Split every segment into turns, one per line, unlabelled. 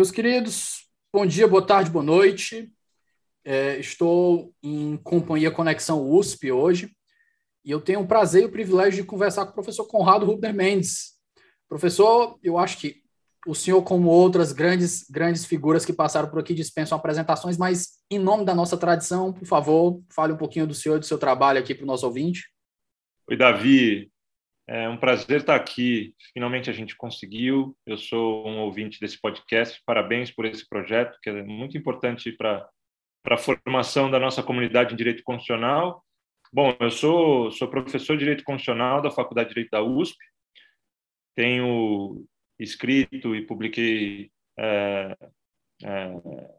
Meus queridos, bom dia, boa tarde, boa noite. É, estou em companhia Conexão USP hoje e eu tenho o prazer e o privilégio de conversar com o professor Conrado Rubner Mendes. Professor, eu acho que o senhor, como outras grandes, grandes figuras que passaram por aqui, dispensam apresentações, mas em nome da nossa tradição, por favor, fale um pouquinho do senhor e do seu trabalho aqui para o nosso ouvinte.
Oi, Davi. É um prazer estar aqui. Finalmente a gente conseguiu. Eu sou um ouvinte desse podcast. Parabéns por esse projeto, que é muito importante para a formação da nossa comunidade em direito constitucional. Bom, eu sou, sou professor de direito constitucional da Faculdade de Direito da USP. Tenho escrito e publiquei é, é,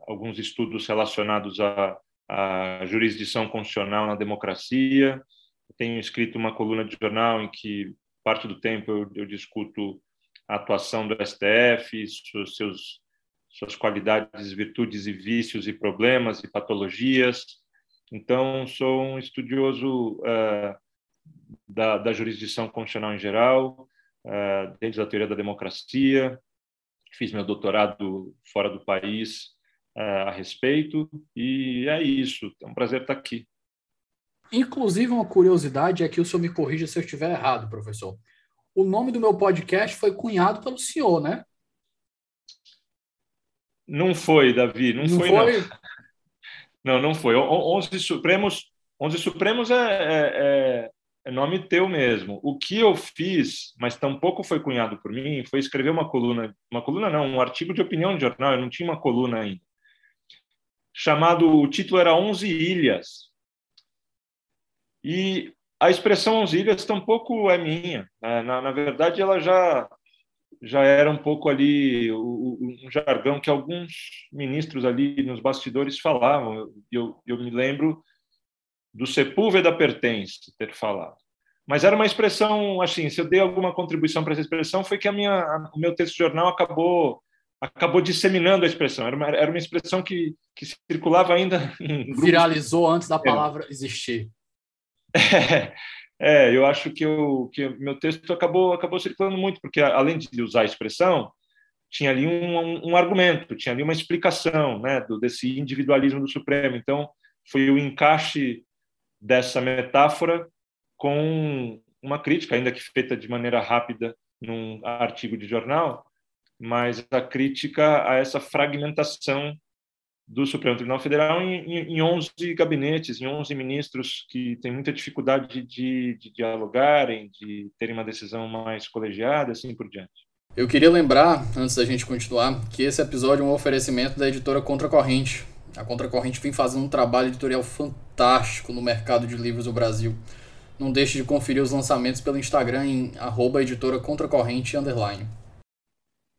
alguns estudos relacionados à, à jurisdição constitucional na democracia. Tenho escrito uma coluna de jornal em que parte do tempo eu, eu discuto a atuação do STF, seus, suas qualidades, virtudes e vícios e problemas e patologias. Então, sou um estudioso uh, da, da, jurisdição constitucional em geral, uh, dentro da teoria da democracia. Fiz meu doutorado fora do país uh, a respeito, e é isso. É um prazer estar aqui.
Inclusive, uma curiosidade é que o senhor me corrija se eu estiver errado, professor. O nome do meu podcast foi cunhado pelo senhor, né?
Não foi, Davi, não, não foi, foi, não. Não, não foi. Onze Supremos, Onze Supremos é, é, é, é nome teu mesmo. O que eu fiz, mas tampouco foi cunhado por mim, foi escrever uma coluna, uma coluna não, um artigo de opinião de jornal, eu não tinha uma coluna ainda, chamado, o título era Onze Ilhas, e a expressão ilhas tampouco é minha. Né? Na, na, verdade, ela já já era um pouco ali um jargão que alguns ministros ali nos bastidores falavam. Eu, eu me lembro do Sepúlveda pertence ter falado. Mas era uma expressão assim, se eu dei alguma contribuição para essa expressão foi que a minha o meu texto jornal acabou acabou disseminando a expressão. Era uma, era uma expressão que, que circulava ainda
viralizou antes da palavra existir.
É, é, eu acho que o que meu texto acabou acabou circulando muito porque além de usar a expressão tinha ali um, um, um argumento, tinha ali uma explicação, né, do desse individualismo do Supremo. Então foi o encaixe dessa metáfora com uma crítica, ainda que feita de maneira rápida num artigo de jornal, mas a crítica a essa fragmentação do Supremo Tribunal Federal em, em 11 gabinetes, em 11 ministros que têm muita dificuldade de, de dialogarem, de terem uma decisão mais colegiada, assim por diante.
Eu queria lembrar, antes da gente continuar, que esse episódio é um oferecimento da editora Contracorrente. A Contracorrente vem fazendo um trabalho editorial fantástico no mercado de livros do Brasil. Não deixe de conferir os lançamentos pelo Instagram em arroba.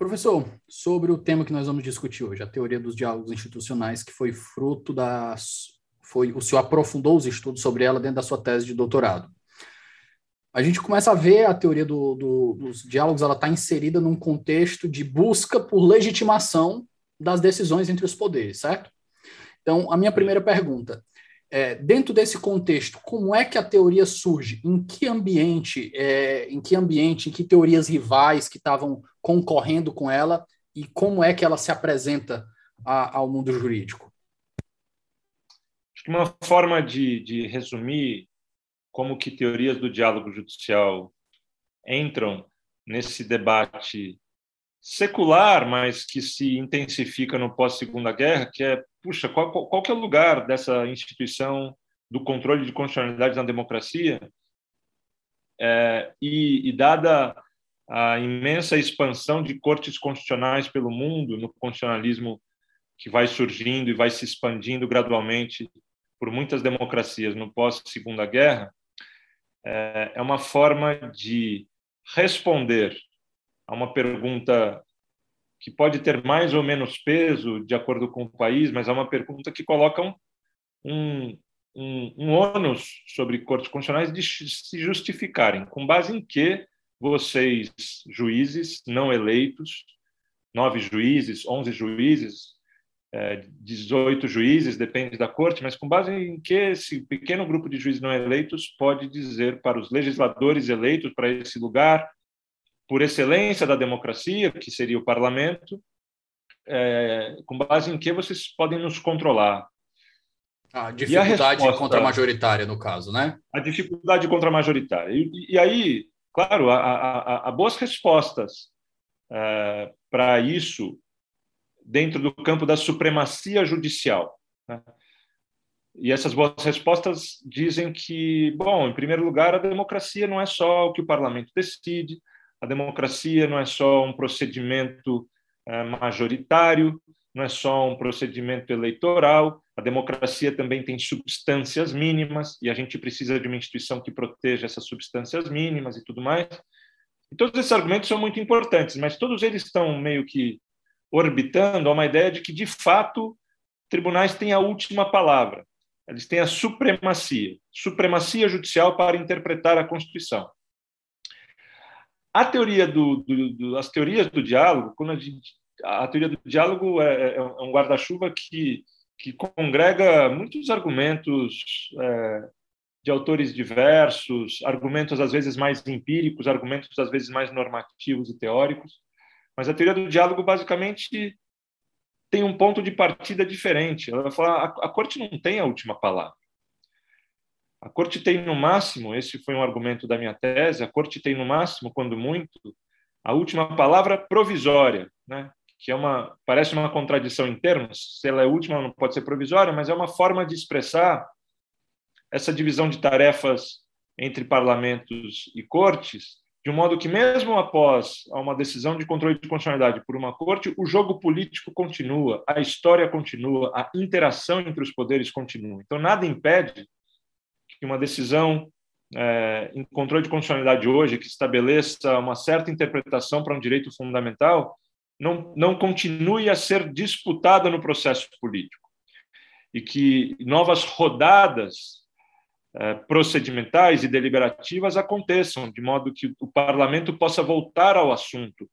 Professor, sobre o tema que nós vamos discutir hoje, a teoria dos diálogos institucionais, que foi fruto da. Foi, o senhor aprofundou os estudos sobre ela dentro da sua tese de doutorado. A gente começa a ver a teoria do, do, dos diálogos, ela está inserida num contexto de busca por legitimação das decisões entre os poderes, certo? Então, a minha primeira pergunta: é, dentro desse contexto, como é que a teoria surge? Em que ambiente, é, em que ambiente, em que teorias rivais que estavam concorrendo com ela e como é que ela se apresenta a, ao mundo jurídico?
Acho que uma forma de, de resumir como que teorias do diálogo judicial entram nesse debate secular, mas que se intensifica no pós-segunda guerra, que é, puxa, qual, qual, qual é o lugar dessa instituição do controle de constitucionalidade na democracia? É, e, e, dada a imensa expansão de cortes constitucionais pelo mundo, no constitucionalismo que vai surgindo e vai se expandindo gradualmente por muitas democracias no pós-Segunda Guerra, é, é uma forma de responder a uma pergunta que pode ter mais ou menos peso de acordo com o país, mas é uma pergunta que coloca um, um, um, ônus sobre cortes constitucionais de se justificarem. Com base em que vocês, juízes não eleitos, nove juízes, onze juízes, 18 é, juízes, depende da corte, mas com base em que esse pequeno grupo de juízes não eleitos pode dizer para os legisladores eleitos para esse lugar, por excelência da democracia, que seria o parlamento, é, com base em que vocês podem nos controlar.
A dificuldade a resposta, contra a majoritária, no caso, né?
A dificuldade contra a majoritária. E, e aí, claro, há, boas respostas é, para isso dentro do campo da supremacia judicial. Né? E essas boas respostas dizem que, bom, em primeiro lugar, a democracia não é só o que o parlamento decide, a democracia não é só um procedimento é, majoritário, não é só um procedimento eleitoral, a democracia também tem substâncias mínimas e a gente precisa de uma instituição que proteja essas substâncias mínimas e tudo mais. E todos esses argumentos são muito importantes, mas todos eles estão meio que orbitando a uma ideia de que, de fato, tribunais têm a última palavra. Eles têm a supremacia, supremacia judicial para interpretar a Constituição. A teoria do, do, do as teorias do diálogo, quando a, gente, a teoria do diálogo é, é, é um guarda-chuva que, que congrega muitos argumentos é, de autores diversos, argumentos às vezes mais empíricos, argumentos às vezes mais normativos e teóricos. Mas a teoria do diálogo basicamente tem um ponto de partida diferente. Ela vai falar a, a corte não tem a última palavra. A corte tem no máximo, esse foi um argumento da minha tese, a corte tem no máximo, quando muito, a última palavra provisória, né? que é uma parece uma contradição em termos, se ela é última não pode ser provisória, mas é uma forma de expressar essa divisão de tarefas entre parlamentos e cortes de um modo que, mesmo após uma decisão de controle de constitucionalidade por uma corte, o jogo político continua, a história continua, a interação entre os poderes continua. Então, nada impede que uma decisão é, em controle de constitucionalidade hoje, que estabeleça uma certa interpretação para um direito fundamental, não, não continue a ser disputada no processo político. E que novas rodadas eh, procedimentais e deliberativas aconteçam, de modo que o parlamento possa voltar ao assunto,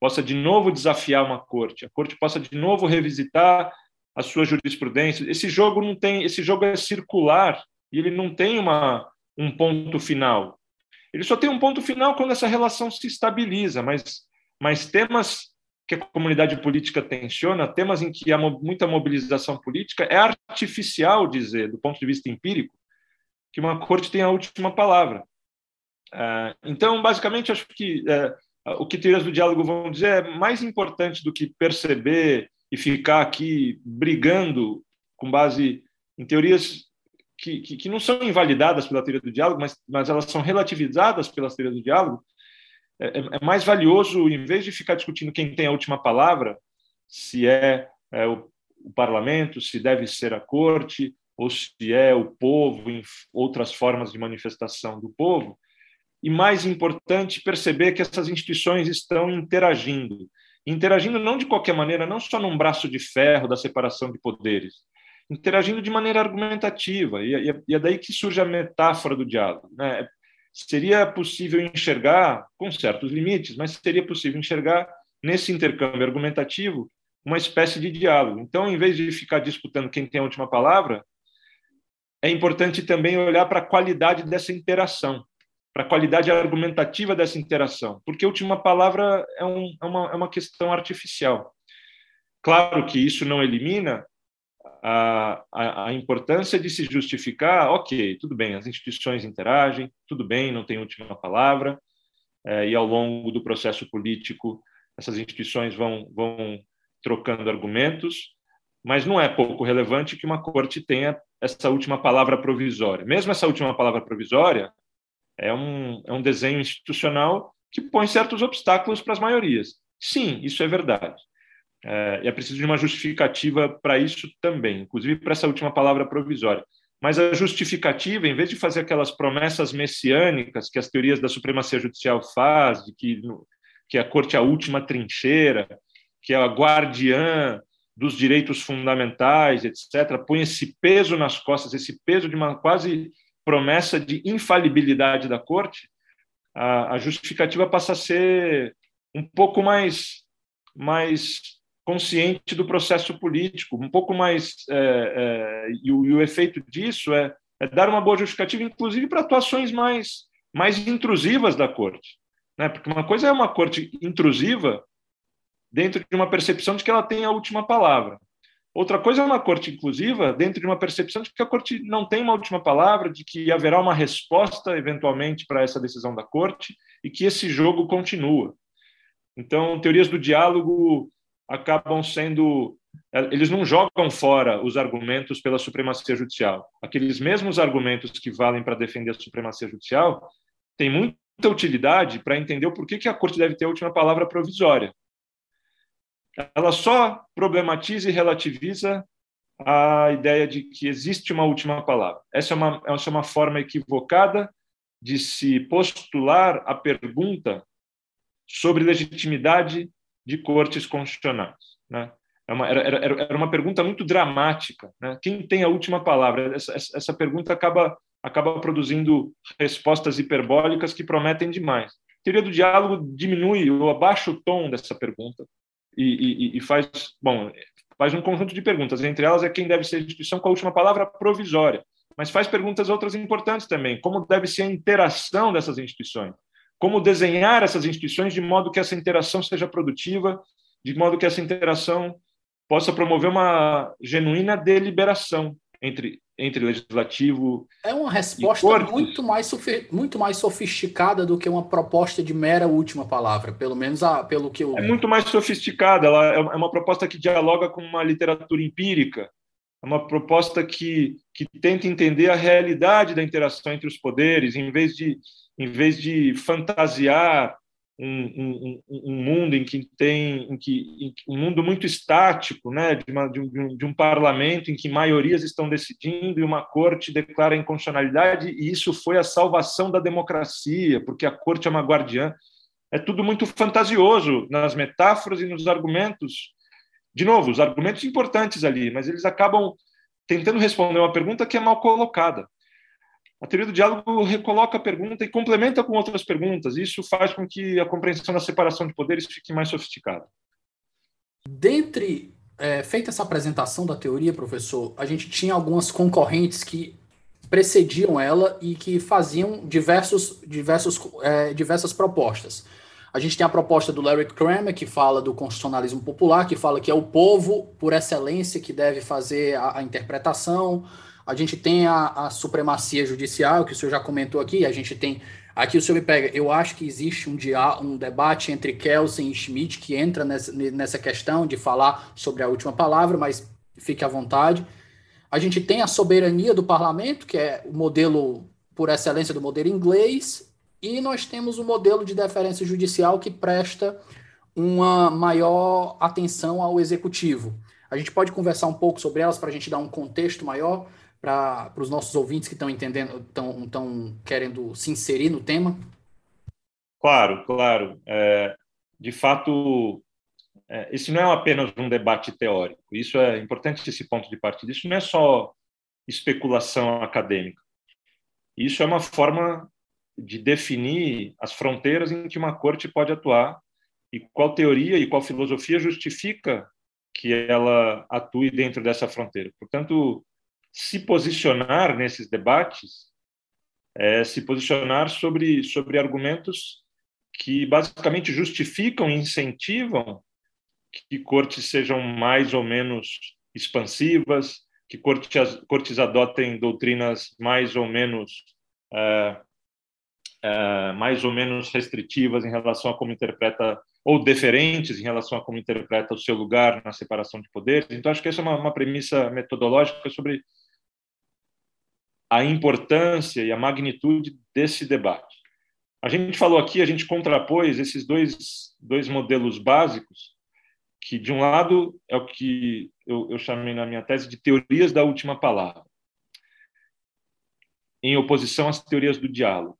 possa de novo desafiar uma corte, a corte possa de novo revisitar a sua jurisprudência. Esse jogo não tem, esse jogo é circular e ele não tem uma um ponto final. Ele só tem um ponto final quando essa relação se estabiliza, mas mas temas que a comunidade política tensiona, temas em que há muita mobilização política, é artificial dizer, do ponto de vista empírico, que uma corte tem a última palavra. É, então, basicamente, acho que é, o que teorias do diálogo vão dizer é mais importante do que perceber e ficar aqui brigando com base em teorias que, que, que, não são invalidadas pela teoria do diálogo, mas, mas elas são relativizadas pelas teorias do diálogo, é, é, é mais valioso, em vez de ficar discutindo quem tem a última palavra, se é, é o, o parlamento, se deve ser a corte, ou se é o povo, em outras formas de manifestação do povo. E mais importante, perceber que essas instituições estão interagindo. Interagindo não de qualquer maneira, não só num braço de ferro da separação de poderes, interagindo de maneira argumentativa. E é daí que surge a metáfora do diálogo. Né? Seria possível enxergar, com certos limites, mas seria possível enxergar nesse intercâmbio argumentativo uma espécie de diálogo. Então, em vez de ficar disputando quem tem a última palavra, é importante também olhar para a qualidade dessa interação, para a qualidade argumentativa dessa interação, porque a última palavra é, um, é, uma, é uma questão artificial. Claro que isso não elimina a, a, importância de se justificar, ok, tudo bem, as instituições interagem, tudo bem, não tem última palavra, é, e ao longo do processo político essas instituições vão, vão trocando argumentos, mas não é pouco relevante que uma corte tenha essa última palavra provisória. Mesmo essa última palavra provisória é um, é um desenho institucional que põe certos obstáculos para as maiorias. Sim, isso é verdade. É, e é preciso de uma justificativa para isso também, inclusive para essa última palavra provisória. Mas a justificativa, em vez de fazer aquelas promessas messiânicas que as teorias da supremacia judicial fazem, de que, que a corte é a última trincheira, que é a guardiã dos direitos fundamentais, etc., põe esse peso nas costas, esse peso de uma quase promessa de infalibilidade da corte, a, a justificativa passa a ser um pouco mais, mais consciente do processo político, um pouco mais. É, é, e, o, e, o, efeito disso é, é, dar uma boa justificativa, inclusive para atuações mais, mais intrusivas da corte. Né? Porque uma coisa é uma corte intrusiva dentro de uma percepção de que ela tem a última palavra. Outra coisa é uma corte inclusiva dentro de uma percepção de que a corte não tem uma última palavra, de que haverá uma resposta eventualmente para essa decisão da corte e que esse jogo continua. Então, teorias do diálogo acabam sendo. Eles não jogam fora os argumentos pela supremacia judicial. Aqueles mesmos argumentos que valem para defender a supremacia judicial têm muita utilidade para entender o porquê que a corte deve ter a última palavra provisória. Ela só problematiza e relativiza a ideia de que existe uma última palavra. Essa é uma, essa é uma forma equivocada de se postular a pergunta sobre legitimidade de cortes constitucionais. Né? É era, era, era uma pergunta muito dramática. Né? Quem tem a última palavra? Essa, essa pergunta acaba, acaba produzindo respostas hiperbólicas que prometem demais. A teoria do diálogo diminui ou abaixa o tom dessa pergunta e, e, e faz, bom, faz um conjunto de perguntas. Entre elas é quem deve ser a instituição com a última palavra provisória, mas faz perguntas outras importantes também. Como deve ser a interação dessas instituições? Como desenhar essas instituições de modo que essa interação seja produtiva, de modo que essa interação possa promover uma genuína deliberação entre entre legislativo
é uma resposta muito mais muito mais sofisticada do que uma proposta de mera última palavra pelo menos a, pelo que eu
é muito mais sofisticada ela é, é uma proposta que dialoga com uma literatura empírica é uma proposta que que tenta entender a realidade da interação entre os poderes em vez de em vez de fantasiar um, um, um, mundo em que tem em que, um mundo muito estático, né, de, uma, de, um, de, um, parlamento em que maiorias estão decidindo e uma corte declara inconstitucionalidade e isso foi a salvação da democracia, porque a corte é uma guardiã. É tudo muito fantasioso nas metáforas e nos argumentos. De novo, os argumentos importantes ali, mas eles acabam tentando responder uma pergunta que é mal colocada. A teoria do diálogo recoloca a pergunta e complementa com outras perguntas. Isso faz com que a compreensão da separação de poderes fique mais sofisticada.
Dentre, é, feita essa apresentação da teoria, professor, a gente tinha algumas concorrentes que precediam ela e que faziam diversos, diversos, é, diversas propostas. A gente tem a proposta do Larry Kramer, que fala do constitucionalismo popular, que fala que é o povo, por excelência, que deve fazer a, a interpretação. A gente tem a, a, supremacia judicial, que o senhor já comentou aqui, a gente tem. Aqui o senhor me pega, eu acho que existe um, dia, um debate entre Kelsen e Schmidt que entra nessa, nessa questão de falar sobre a última palavra, mas fique à vontade. A gente tem a soberania do parlamento, que é o modelo por excelência do modelo inglês, e nós temos o modelo de deferência judicial que presta uma maior atenção ao executivo. A gente pode conversar um pouco sobre elas para a gente dar um contexto maior para os nossos ouvintes que estão entendendo, estão querendo se inserir no tema?
Claro, claro. É, de fato, é, esse não é apenas um debate teórico. Isso é importante esse ponto de partida. Isso não é só especulação acadêmica. Isso é uma forma de definir as fronteiras em que uma corte pode atuar e qual teoria e qual filosofia justifica que ela atue dentro dessa fronteira. Portanto, se posicionar nesses debates é se posicionar sobre, sobre argumentos que basicamente justificam e incentivam que cortes sejam mais ou menos expansivas, que cortes, cortes adotem doutrinas mais ou menos é, é, mais ou menos restritivas em relação a como interpreta ou deferentes em relação a como interpreta o seu lugar na separação de poderes. Então acho que essa é uma, uma premissa metodológica sobre a importância e a magnitude desse debate. A gente falou aqui, a gente contrapôs esses dois, dois modelos básicos que, de um lado, é o que eu, eu chamei na minha tese de teorias da última palavra, em oposição às teorias do diálogo.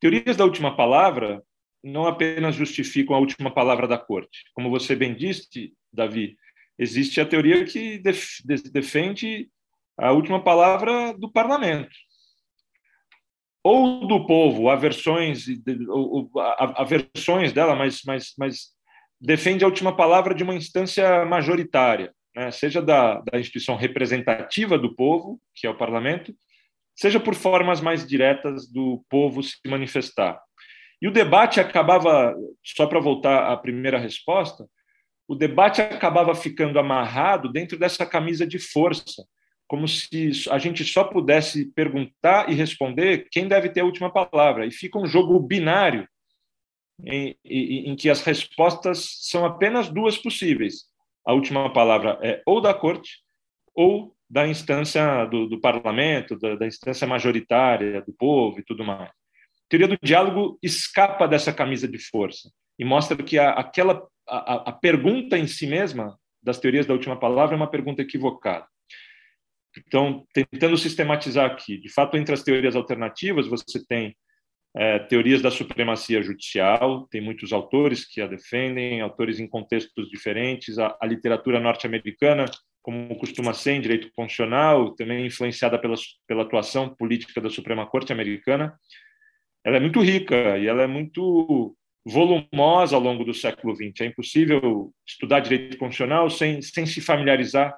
Teorias da última palavra não apenas justificam a última palavra da corte. Como você bem disse, Davi, existe a teoria que def defende a última palavra do parlamento ou do povo, há versões, há versões dela, mas, mas, mas defende a última palavra de uma instância majoritária, né? seja da, da instituição representativa do povo, que é o parlamento, seja por formas mais diretas do povo se manifestar. E o debate acabava, só para voltar à primeira resposta, o debate acabava ficando amarrado dentro dessa camisa de força, como se a gente só pudesse perguntar e responder quem deve ter a última palavra. E fica um jogo binário em, em, em que as respostas são apenas duas possíveis. A última palavra é ou da corte ou da instância do, do parlamento, da, da, instância majoritária do povo e tudo mais. A teoria do diálogo escapa dessa camisa de força e mostra que a, aquela a, a pergunta em si mesma das teorias da última palavra é uma pergunta equivocada. Então, tentando sistematizar aqui, de fato, entre as teorias alternativas, você tem é, teorias da supremacia judicial, tem muitos autores que a defendem, autores em contextos diferentes, a, a literatura norte-americana, como costuma ser em direito constitucional, também influenciada pela, pela atuação política da Suprema Corte americana, ela é muito rica e ela é muito volumosa ao longo do século XX. É impossível estudar direito constitucional sem, sem se familiarizar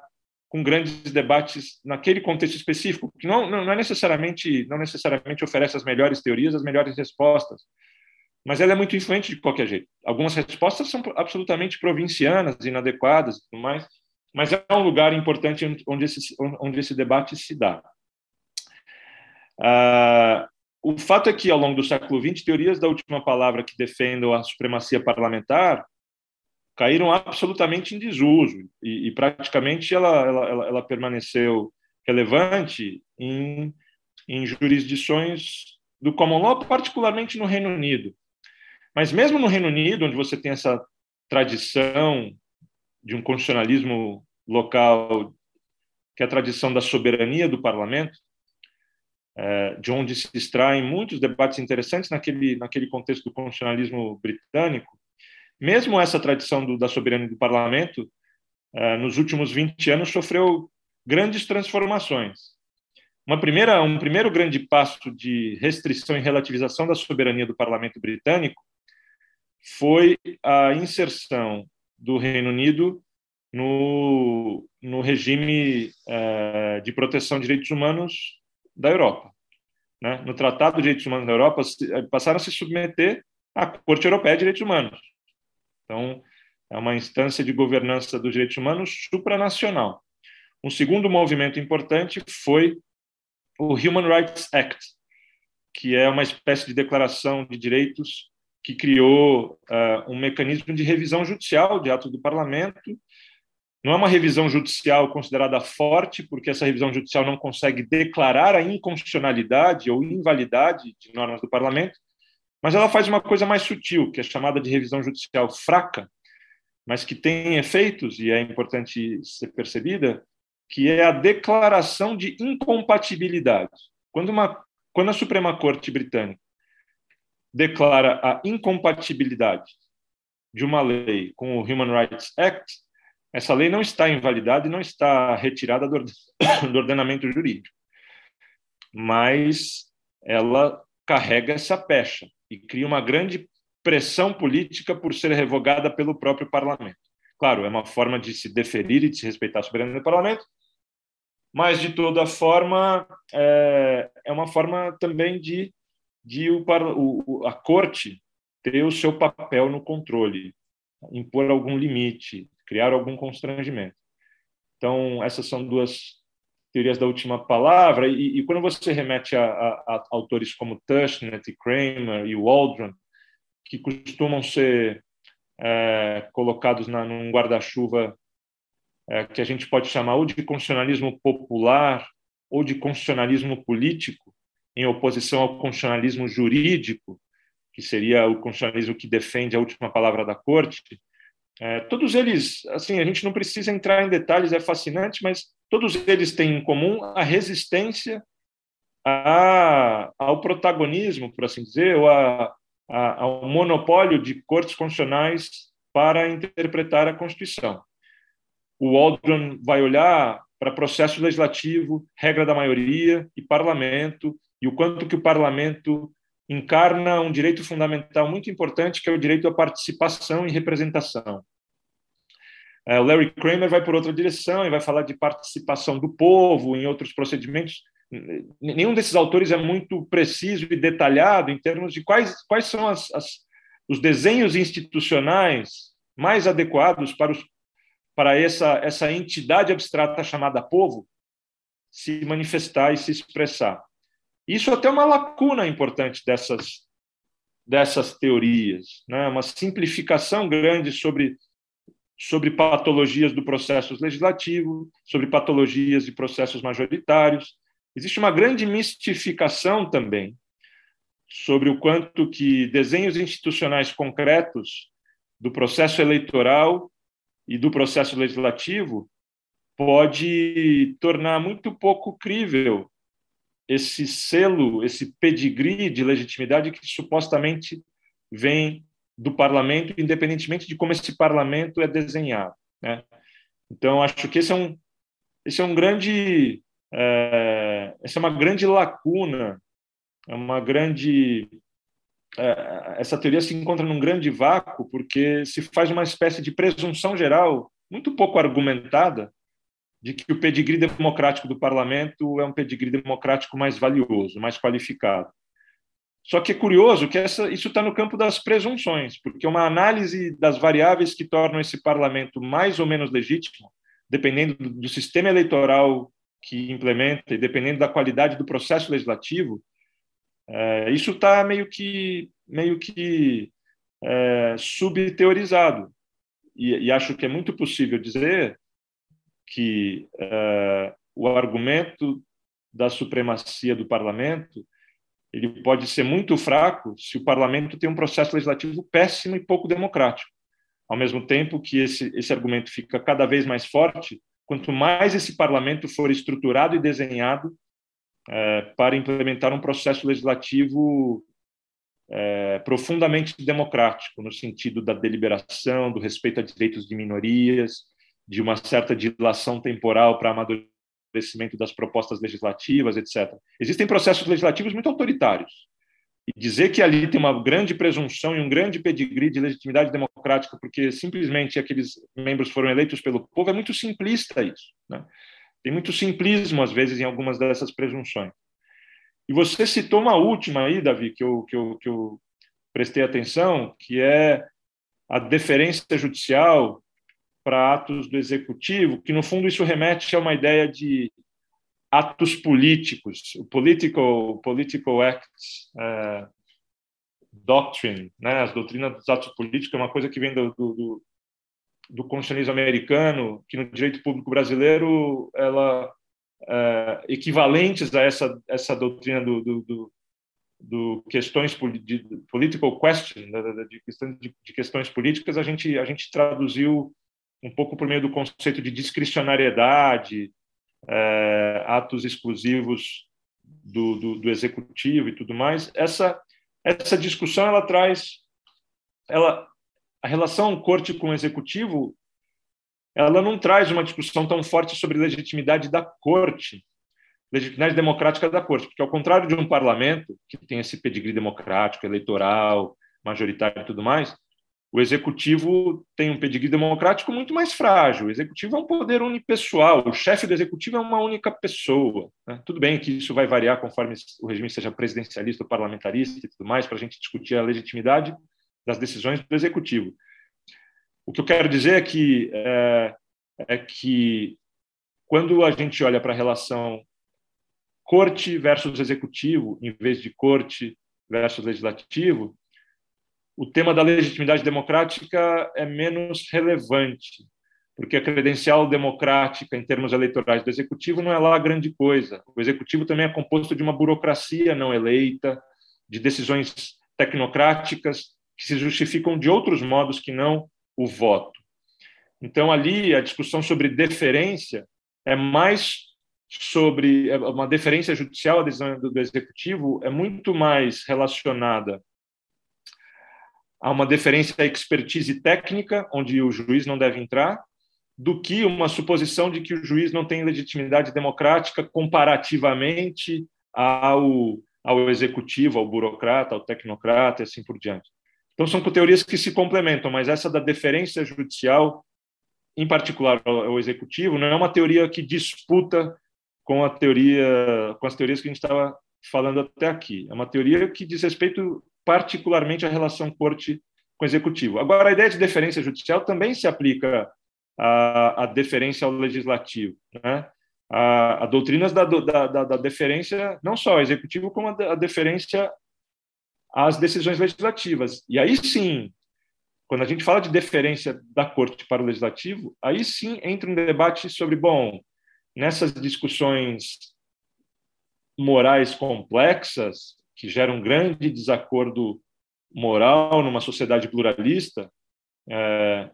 com grandes debates naquele contexto específico, que não, não, é necessariamente não necessariamente oferece as melhores teorias, as melhores respostas, mas ela é muito influente de qualquer jeito. Algumas respostas são absolutamente provincianas, inadequadas, e tudo mais, mas é um lugar importante onde esse onde esse debate se dá. Ah, o fato é que ao longo do século XX teorias da última palavra que defendam a supremacia parlamentar caíram absolutamente em desuso e, e praticamente ela, ela, ela, permaneceu relevante em, em jurisdições do common law, particularmente no Reino Unido. Mas mesmo no Reino Unido, onde você tem essa tradição de um constitucionalismo local, que é a tradição da soberania do parlamento, é, de onde se extraem muitos debates interessantes naquele, naquele contexto do constitucionalismo britânico, mesmo essa tradição do, da soberania do parlamento, uh, nos últimos 20 anos, sofreu grandes transformações. Uma primeira, um primeiro grande passo de restrição e relativização da soberania do parlamento britânico foi a inserção do Reino Unido no, no regime uh, de proteção de direitos humanos da Europa. Né? No Tratado de Direitos Humanos da Europa, passaram a se submeter à Corte Europeia de Direitos Humanos. Então, é uma instância de governança dos direitos humanos supranacional. Um segundo movimento importante foi o Human Rights Act, que é uma espécie de declaração de direitos que criou uh, um mecanismo de revisão judicial de atos do parlamento. Não é uma revisão judicial considerada forte, porque essa revisão judicial não consegue declarar a inconstitucionalidade ou invalidade de normas do parlamento, mas ela faz uma coisa mais sutil, que é chamada de revisão judicial fraca, mas que tem efeitos, e é importante ser percebida, que é a declaração de incompatibilidade. Quando, uma, quando a Suprema Corte Britânica declara a incompatibilidade de uma lei com o Human Rights Act, essa lei não está invalidada e não está retirada do ordenamento jurídico, mas ela carrega essa pecha e cria uma grande pressão política por ser revogada pelo próprio parlamento. Claro, é uma forma de se deferir e de se respeitar a soberania do parlamento, mas de toda forma é, é uma forma também de, de o, o, a corte ter o seu papel no controle, impor algum limite, criar algum constrangimento. Então, essas são duas teorias da última palavra, e, e quando você remete a, a, a, autores como Tushnet e Kramer e Waldron, que costumam ser é, colocados na, num guarda-chuva é, que a gente pode chamar ou de constitucionalismo popular ou de constitucionalismo político, em oposição ao constitucionalismo jurídico, que seria o constitucionalismo que defende a última palavra da corte, É, todos eles, assim, a gente não precisa entrar em detalhes, é fascinante, mas todos eles têm em comum a resistência a, ao protagonismo, por assim dizer, ou a, a, ao monopólio de cortes constitucionais para interpretar a Constituição. O Waldron vai olhar para processo legislativo, regra da maioria e parlamento, e o quanto que o parlamento encarna um direito fundamental muito importante, que é o direito à participação e representação. É, o Larry Kramer vai por outra direção e vai falar de participação do povo em outros procedimentos. Nenhum desses autores é muito preciso e detalhado em termos de quais, quais são as, as, os desenhos institucionais mais adequados para, os, para essa, essa entidade abstrata chamada povo se manifestar e se expressar. Isso até é uma lacuna importante dessas, dessas teorias, né? uma simplificação grande sobre, sobre patologias do processo legislativo, sobre patologias de processos majoritários. Existe uma grande mistificação também sobre o quanto que desenhos institucionais concretos do processo eleitoral e do processo legislativo pode tornar muito pouco crível esse selo, esse pedigree de legitimidade que supostamente vem do parlamento, independentemente de como esse parlamento é desenhado. Né? Então, acho que esse é um, esse é um grande, é, essa é uma grande lacuna, é uma grande, é, essa teoria se encontra num grande vácuo porque se faz uma espécie de presunção geral muito pouco argumentada de que o pedigree democrático do parlamento é um pedigree democrático mais valioso, mais qualificado. Só que é curioso que essa, isso está no campo das presunções, porque uma análise das variáveis que tornam esse parlamento mais ou menos legítimo, dependendo do, do sistema eleitoral que implementa e dependendo da qualidade do processo legislativo, é, isso está meio que meio que é, subteorizado e, e acho que é muito possível dizer que uh, o argumento da supremacia do parlamento ele pode ser muito fraco se o parlamento tem um processo legislativo péssimo e pouco democrático. Ao mesmo tempo que esse, esse argumento fica cada vez mais forte, quanto mais esse parlamento for estruturado e desenhado é, para implementar um processo legislativo é, profundamente democrático, no sentido da deliberação, do respeito a direitos de minorias, de uma certa dilação temporal para amadurecimento das propostas legislativas, etc. Existem processos legislativos muito autoritários. E dizer que ali tem uma grande presunção e um grande pedigree de legitimidade democrática, porque simplesmente aqueles membros foram eleitos pelo povo, é muito simplista isso. Né? Tem muito simplismo, às vezes, em algumas dessas presunções. E você citou uma última aí, Davi, que eu, que eu, que eu prestei atenção, que é a deferência judicial para atos do executivo, que no fundo isso remete a uma ideia de atos políticos, o political, political acts uh, doctrine, né? as doutrinas dos atos políticos é uma coisa que vem do, do, do constitucionalismo americano, que no direito público brasileiro ela uh, equivalentes a essa essa doutrina do, do, do, do questões de political question, de, de, questões políticas, a gente a gente traduziu um pouco por meio do conceito de discricionariedade, é, atos exclusivos do, do, do, executivo e tudo mais. Essa essa discussão ela traz, ela a relação corte com o executivo, ela não traz uma discussão tão forte sobre legitimidade da corte, legitimidade democrática da corte, porque ao contrário de um parlamento que tem esse pedigree democrático, eleitoral, majoritário e tudo mais, o executivo tem um pedigree democrático muito mais frágil. O executivo é um poder unipessoal, o chefe do executivo é uma única pessoa. Né? Tudo bem que isso vai variar conforme o regime seja presidencialista ou parlamentarista e tudo mais, para a gente discutir a legitimidade das decisões do executivo. O que eu quero dizer é que, é, é que quando a gente olha para a relação corte versus executivo, em vez de corte versus legislativo, o tema da legitimidade democrática é menos relevante, porque a credencial democrática em termos eleitorais do executivo não é lá grande coisa. O executivo também é composto de uma burocracia não eleita, de decisões tecnocráticas que se justificam de outros modos que não o voto. Então, ali, a discussão sobre deferência é mais sobre é uma deferência judicial à decisão do, do executivo é muito mais relacionada a uma deferência à expertise técnica, onde o juiz não deve entrar, do que uma suposição de que o juiz não tem legitimidade democrática comparativamente ao, ao executivo, ao burocrata, ao tecnocrata e assim por diante. Então, são teorias que se complementam, mas essa da deferência judicial, em particular ao executivo, não é uma teoria que disputa com a teoria, com as teorias que a gente estava falando até aqui. É uma teoria que diz respeito particularmente à relação corte com executivo. Agora, a ideia de deferência judicial também se aplica à, à deferência ao legislativo, né? A, a doutrinas da, da, da, deferência não só ao executivo como a, a deferência às decisões legislativas. E aí sim, quando a gente fala de deferência da corte para o legislativo, aí sim entra um debate sobre, bom, nessas discussões morais complexas, que geram um grande desacordo moral numa sociedade pluralista, é,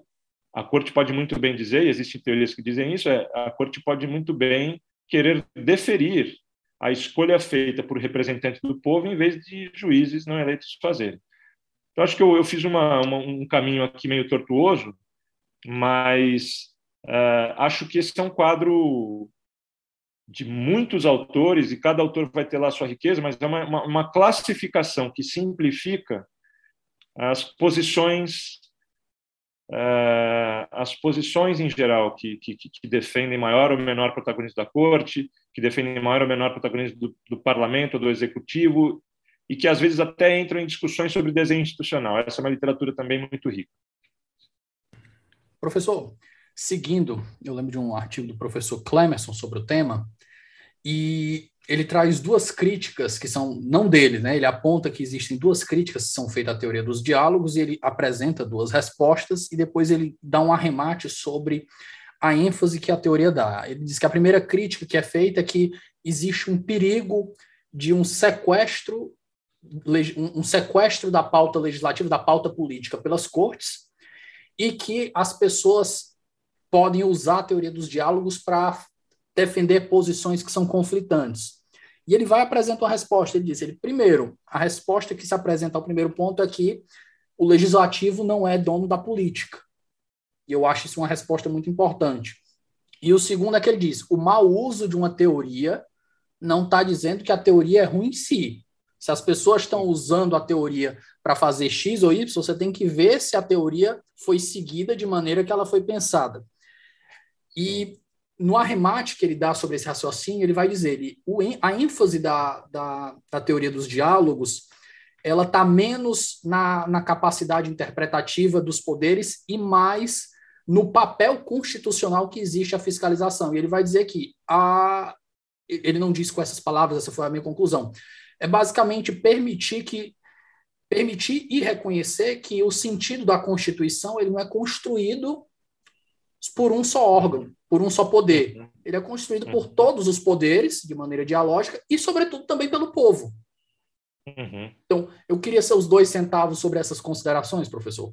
a corte pode muito bem dizer, e existem teorias que dizem isso, é, a corte pode muito bem querer deferir a escolha feita por representantes do povo em vez de juízes não eleitos fazerem. Então, acho que eu, eu fiz uma, uma, um caminho aqui meio tortuoso, mas uh, acho que esse é um quadro de muitos autores, e cada autor vai ter lá a sua riqueza, mas é uma, uma, uma classificação que simplifica as posições uh, as posições em geral que, que, que, defendem maior ou menor protagonismo da corte, que defendem maior ou menor protagonismo do, do parlamento, do executivo, e que às vezes até entram em discussões sobre desenho institucional. Essa é uma literatura também muito rica.
Professor, seguindo, eu lembro de um artigo do professor Clemerson sobre o tema, e ele traz duas críticas que são não dele, né? Ele aponta que existem duas críticas que são feitas à teoria dos diálogos e ele apresenta duas respostas e depois ele dá um arremate sobre a ênfase que a teoria dá. Ele diz que a primeira crítica que é feita é que existe um perigo de um sequestro um sequestro da pauta legislativa, da pauta política pelas cortes, e que as pessoas podem usar a teoria dos diálogos para defender posições que são conflitantes. E ele vai apresentar uma resposta. Ele diz: ele, primeiro, a resposta que se apresenta ao primeiro ponto é que o legislativo não é dono da política. E eu acho isso uma resposta muito importante. E o segundo é que ele diz: o mau uso de uma teoria não está dizendo que a teoria é ruim em si. Se as pessoas estão usando a teoria para fazer X ou Y, você tem que ver se a teoria foi seguida de maneira que ela foi pensada. E no arremate que ele dá sobre esse raciocínio, ele vai dizer, ele, o, a ênfase da, da, da teoria dos diálogos, ela está menos na, na capacidade interpretativa dos poderes e mais no papel constitucional que existe a fiscalização. E ele vai dizer que a, ele não diz com essas palavras, essa foi a minha conclusão, é basicamente permitir que permitir e reconhecer que o sentido da Constituição ele não é construído por um só órgão, por um só poder. Uhum. Ele é construído por uhum. todos os poderes, de maneira dialógica, e, sobretudo, também pelo povo. Uhum. Então, eu queria seus dois centavos sobre essas considerações, professor.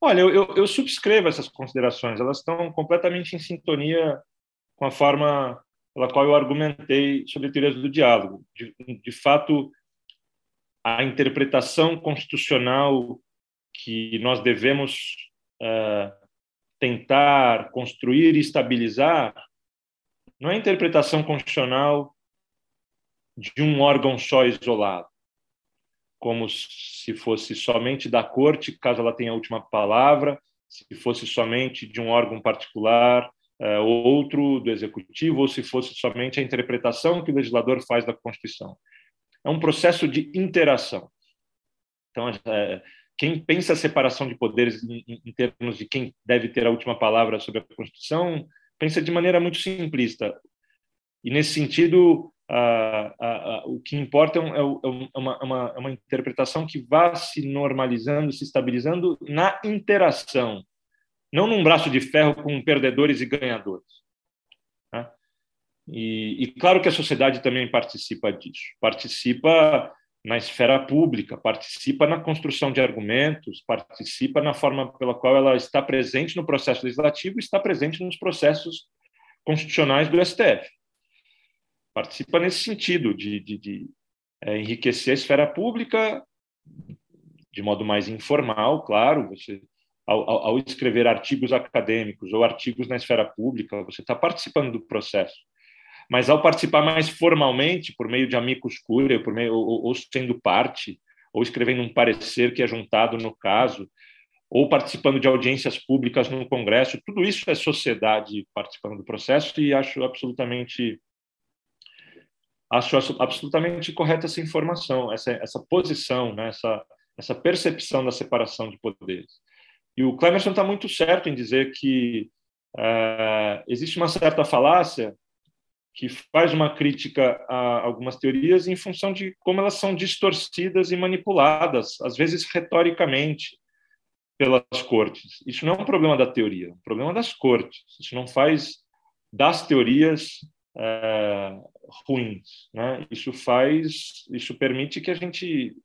Olha, eu, eu, eu subscrevo essas considerações, elas estão completamente em sintonia com a forma pela qual eu argumentei sobre teorias do diálogo. De, de fato, a interpretação constitucional que nós devemos uh, tentar construir e estabilizar não é interpretação constitucional de um órgão só isolado, como se fosse somente da corte, caso ela tenha a última palavra, se fosse somente de um órgão particular, é, outro do executivo, ou se fosse somente a interpretação que o legislador faz da Constituição. É um processo de interação. Então, é, quem pensa a separação de poderes em, em, termos de quem deve ter a última palavra sobre a Constituição, pensa de maneira muito simplista. E, nesse sentido, a, a, a, o que importa é, é, é uma, uma, uma, interpretação que vá se normalizando, se estabilizando na interação não num braço de ferro com perdedores e ganhadores. Né? E, e, claro que a sociedade também participa disso. Participa na esfera pública, participa na construção de argumentos, participa na forma pela qual ela está presente no processo legislativo, está presente nos processos constitucionais do STF. Participa nesse sentido de, de, de é, enriquecer a esfera pública de modo mais informal, claro. Você, ao, ao escrever artigos acadêmicos ou artigos na esfera pública, você está participando do processo mas ao participar mais formalmente, por meio de amigos curiae, por meio ou, ou, sendo parte, ou escrevendo um parecer que é juntado no caso, ou participando de audiências públicas no Congresso, tudo isso é sociedade participando do processo e acho absolutamente acho absolutamente correta essa informação, essa essa posição, né, essa essa percepção da separação de poderes. E o Clemerson está muito certo em dizer que uh, existe uma certa falácia que faz uma crítica a algumas teorias em função de como elas são distorcidas e manipuladas, às vezes retoricamente, pelas cortes. Isso não é um problema da teoria, é um problema das cortes. Isso não faz das teorias é, ruins. Né? Isso faz, isso permite que a gente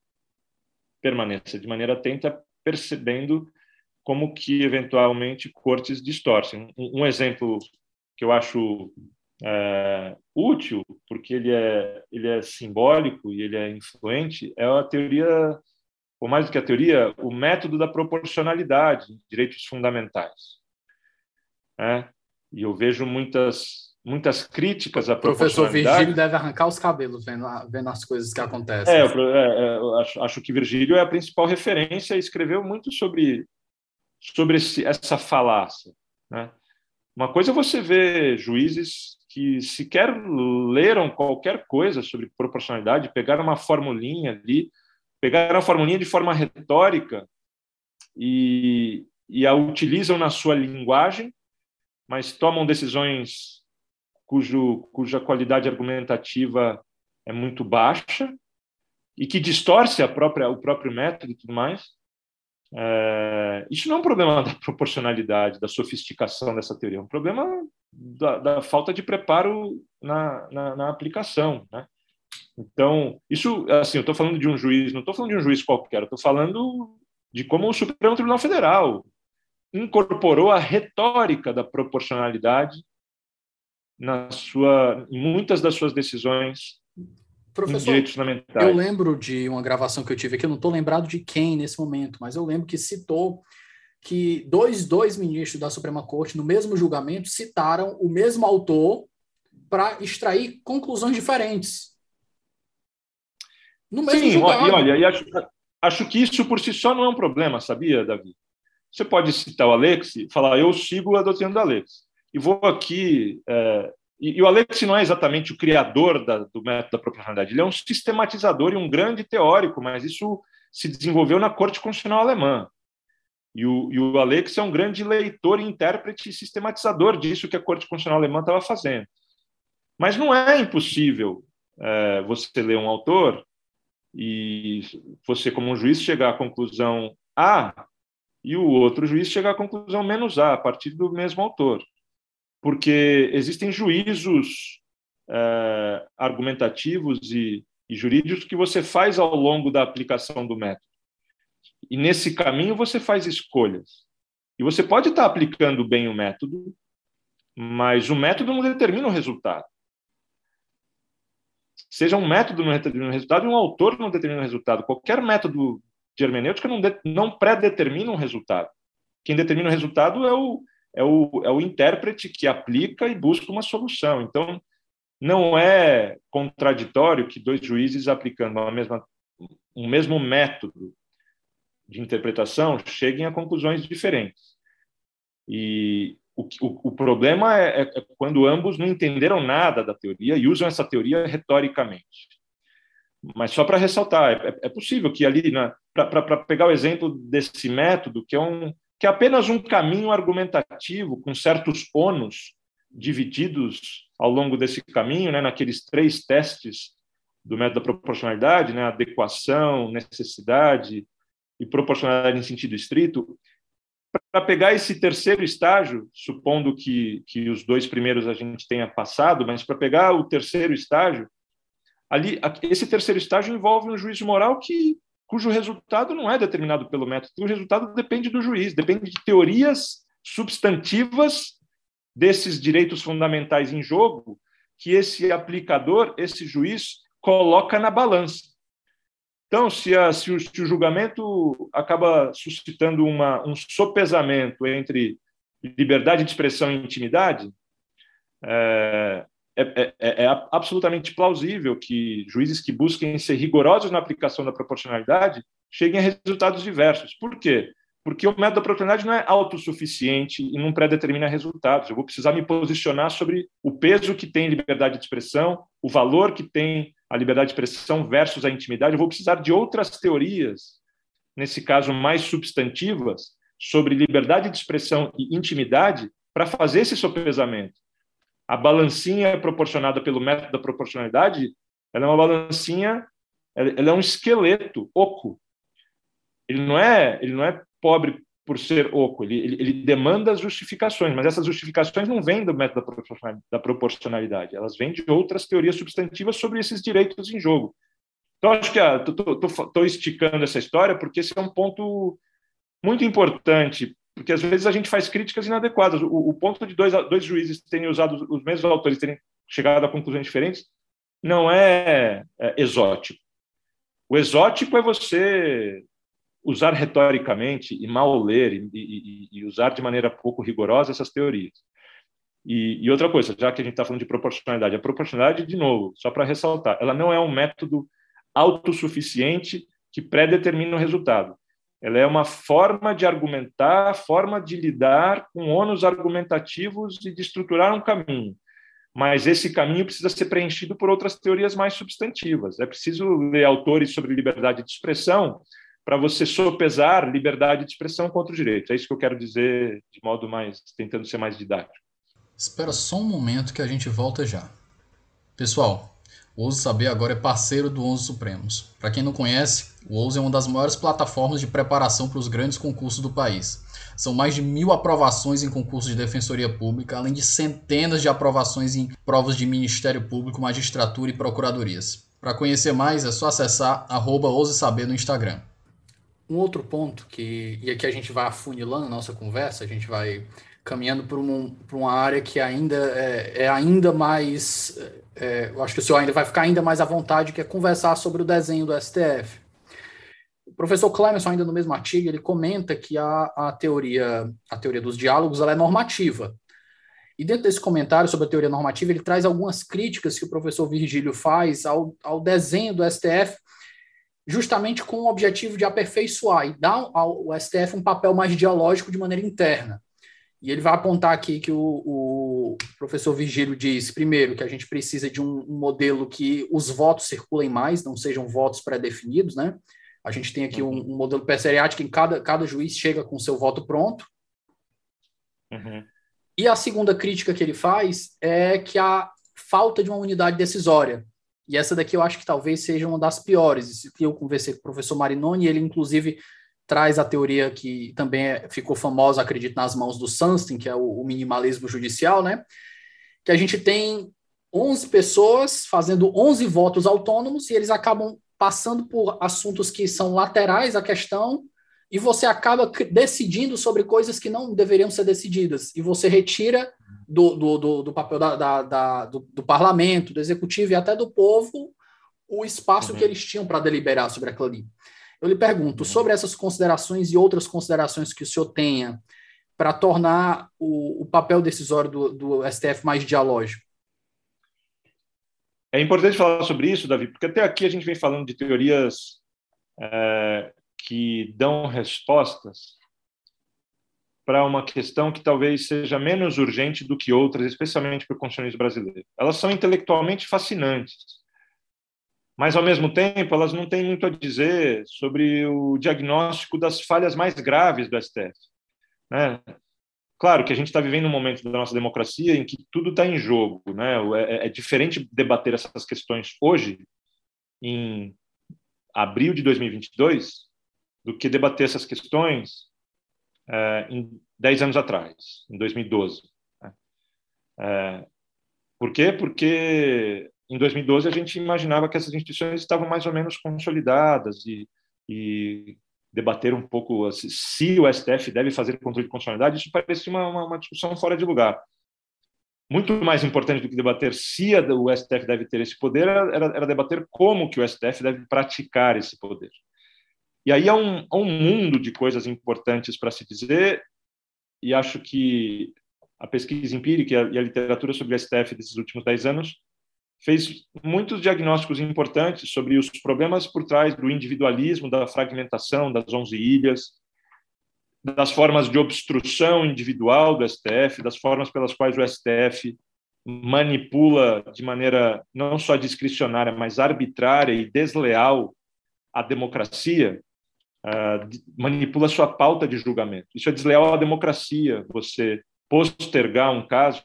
permaneça de maneira atenta, percebendo como que eventualmente cortes distorcem. Um, um exemplo que eu acho é, útil, porque ele é, ele é simbólico e ele é influente, é a teoria, ou mais do que a teoria, o método da proporcionalidade, direitos fundamentais. É, e eu vejo muitas muitas críticas à
professor Virgílio deve arrancar os cabelos vendo, vendo as coisas que acontecem.
É, é, é, eu acho, acho que Virgílio é a principal referência e escreveu muito sobre sobre esse, essa falácia. Né? Uma coisa é você ver juízes que sequer leram qualquer coisa sobre proporcionalidade, pegaram uma formulinha ali, pegaram a formulinha de forma retórica e, e a utilizam na sua linguagem, mas tomam decisões cujo, cuja qualidade argumentativa é muito baixa e que distorce a própria, o próprio método e tudo mais. É, isso não é um problema da proporcionalidade, da sofisticação dessa teoria, é um problema da, da falta de preparo na, na, na aplicação, né? Então, isso, assim, eu estou falando de um juiz, não estou falando de um juiz qualquer, estou falando de como o Supremo Tribunal Federal incorporou a retórica da proporcionalidade na sua, em muitas das suas decisões Professor.
Eu lembro de uma gravação que eu tive aqui, eu não estou lembrado de quem nesse momento, mas eu lembro que citou que dois, dois ministros da Suprema Corte, no mesmo julgamento, citaram o mesmo autor para extrair conclusões diferentes.
No mesmo Sim, julgado. e olha, e acho, acho que isso por si só não é um problema, sabia, Davi? Você pode citar o Alex e falar, eu sigo a doutrina do Alex. E vou aqui. É, e, e, o Alex não é exatamente o criador da, do método da proporcionalidade, ele é um sistematizador e um grande teórico, mas isso se desenvolveu na Corte Constitucional Alemã. E o, e o Alex é um grande leitor, intérprete e sistematizador disso que a Corte Constitucional Alemã estava fazendo. Mas não é impossível é, você ler um autor e você, como um juiz, chegar à conclusão A e o outro juiz chegar à conclusão menos A, a partir do mesmo autor. Porque existem juízos é, argumentativos e, e jurídicos que você faz ao longo da aplicação do método. E nesse caminho você faz escolhas. E você pode estar aplicando bem o método, mas o método não determina o resultado. Seja um método não determina o resultado e um autor não determina o resultado. Qualquer método de hermenêutica não, não pré-determina um resultado. Quem determina o resultado é o, é, o, é o intérprete que aplica e busca uma solução. Então, não é contraditório que dois juízes aplicando a mesma, um mesmo método de interpretação cheguem a conclusões diferentes. E o, o, o problema é, é, quando ambos não entenderam nada da teoria e usam essa teoria retoricamente. Mas só para ressaltar, é, é, possível que ali, para pegar o exemplo desse método, que é, um, que é apenas um caminho argumentativo com certos ônus divididos ao longo desse caminho, né, naqueles três testes do método da proporcionalidade, né, adequação, necessidade e proporcionalidade em sentido estrito, para pegar esse terceiro estágio, supondo que, que os dois primeiros a gente tenha passado, mas para pegar o terceiro estágio, ali esse terceiro estágio envolve um juízo moral que cujo resultado não é determinado pelo método, o resultado depende do juiz, depende de teorias substantivas desses direitos fundamentais em jogo que esse aplicador, esse juiz, coloca na balança. Então, se, a, se, o, se o, julgamento acaba suscitando uma, um sopesamento entre liberdade de expressão e intimidade, é, é, é, é, é absolutamente plausível que juízes que busquem ser rigorosos na aplicação da proporcionalidade cheguem a resultados diversos. Por quê? porque o método da propriedade não é autossuficiente e não predetermina resultados. Eu vou precisar me posicionar sobre o peso que tem liberdade de expressão, o valor que tem a liberdade de expressão versus a intimidade. Eu vou precisar de outras teorias, nesse caso mais substantivas, sobre liberdade de expressão e intimidade, para fazer esse sopesamento. A balancinha proporcionada pelo método da proporcionalidade, ela é uma balancinha, ela é um esqueleto oco. Ele não é, ele não é pobre por ser oco, ele, ele, ele, demanda justificações, mas essas justificações não vêm do método da proporcionalidade, elas vêm de outras teorias substantivas sobre esses direitos em jogo. Então, acho que estou esticando essa história porque esse é um ponto muito importante, porque às vezes a gente faz críticas inadequadas. O, o ponto de dois, dois juízes terem usado, os mesmos autores terem chegado a conclusões diferentes, não é, é exótico. O exótico é você usar retoricamente e mal ler e, e, e usar de maneira pouco rigorosa essas teorias. E, e outra coisa, já que a gente está falando de proporcionalidade, a proporcionalidade, de novo, só para ressaltar, ela não é um método autossuficiente que predetermina o resultado. Ela é uma forma de argumentar, forma de lidar com ônus argumentativos e de estruturar um caminho. Mas esse caminho precisa ser preenchido por outras teorias mais substantivas. É preciso ler autores sobre liberdade de expressão para você sopesar liberdade de expressão contra o direito. É isso que eu quero dizer de modo mais, tentando ser mais didático.
Espera só um momento que a gente volta já. Pessoal, o Ouse Saber agora é parceiro do Onze Supremos. Para quem não conhece, o Ouse é uma das maiores plataformas de preparação para os grandes concursos do país. São mais de mil aprovações em concursos de defensoria pública, além de centenas de aprovações em provas de Ministério Público, magistratura e procuradorias. Para conhecer mais, é só acessar arroba Saber no Instagram. Um outro ponto que e aqui a gente vai afunilando a nossa conversa, a gente vai caminhando para um, uma área que ainda é, é ainda mais, é, eu acho que o senhor ainda vai ficar ainda mais à vontade, que é conversar sobre o desenho do STF. O professor Clemerson, ainda no mesmo artigo, ele comenta que a, a teoria a teoria dos diálogos ela é normativa. E dentro desse comentário sobre a teoria normativa, ele traz algumas críticas que o professor Virgílio faz ao, ao desenho do STF, justamente com o objetivo de aperfeiçoar e dar ao STF um papel mais dialógico de maneira interna. E ele vai apontar aqui que o, o professor Vigílio diz, primeiro, que a gente precisa de um, um, modelo que os votos circulem mais, não sejam votos pré-definidos, né? A gente tem aqui um, uhum. um modelo perseriático em cada, cada juiz chega com seu voto pronto. Uhum. E a segunda crítica que ele faz é que a falta de uma unidade decisória. E essa daqui eu acho que talvez seja uma das piores. Eu conversei com o professor Marinoni, ele inclusive traz a teoria que também é, ficou famosa, acredito, nas mãos do Sunstein, que é o, minimalismo judicial, né? Que a gente tem 11 pessoas fazendo 11 votos autônomos e eles acabam passando por assuntos que são laterais à questão e você acaba decidindo sobre coisas que não deveriam ser decididas e você retira do, do, do, do papel da, da, da do, do, parlamento, do executivo e até do povo o espaço uhum. que eles tinham para deliberar sobre aquilo ali. Eu lhe pergunto, uhum. sobre essas considerações e outras considerações que o senhor tenha para tornar o, o, papel decisório do, do STF mais dialógico.
É importante falar sobre isso, Davi, porque até aqui a gente vem falando de teorias é, que dão respostas para uma questão que talvez seja menos urgente do que outras, especialmente para o constitucionalismo brasileiro. Elas são intelectualmente fascinantes, mas, ao mesmo tempo, elas não têm muito a dizer sobre o diagnóstico das falhas mais graves do STF. Né? Claro que a gente está vivendo um momento da nossa democracia em que tudo está em jogo. Né? É, é diferente debater essas questões hoje, em abril de 2022, do que debater essas questões é, em 10 anos atrás, em 2012. Né? É, por quê? Porque em 2012 a gente imaginava que essas instituições estavam mais ou menos consolidadas e, e debater um pouco se o STF deve fazer controle de constitucionalidade, isso parecia uma, uma, uma, discussão fora de lugar. Muito mais importante do que debater se a, o STF deve ter esse poder era, era, debater como que o STF deve praticar esse poder. E aí há um, um mundo de coisas importantes para se dizer, e acho que a pesquisa empírica e a, e a literatura sobre o STF desses últimos dez anos fez muitos diagnósticos importantes sobre os problemas por trás do individualismo, da fragmentação das 11 ilhas, das formas de obstrução individual do STF, das formas pelas quais o STF manipula de maneira não só discricionária, mas arbitrária e desleal a democracia, uh, manipula sua pauta de julgamento. Isso é desleal à democracia, você postergar um caso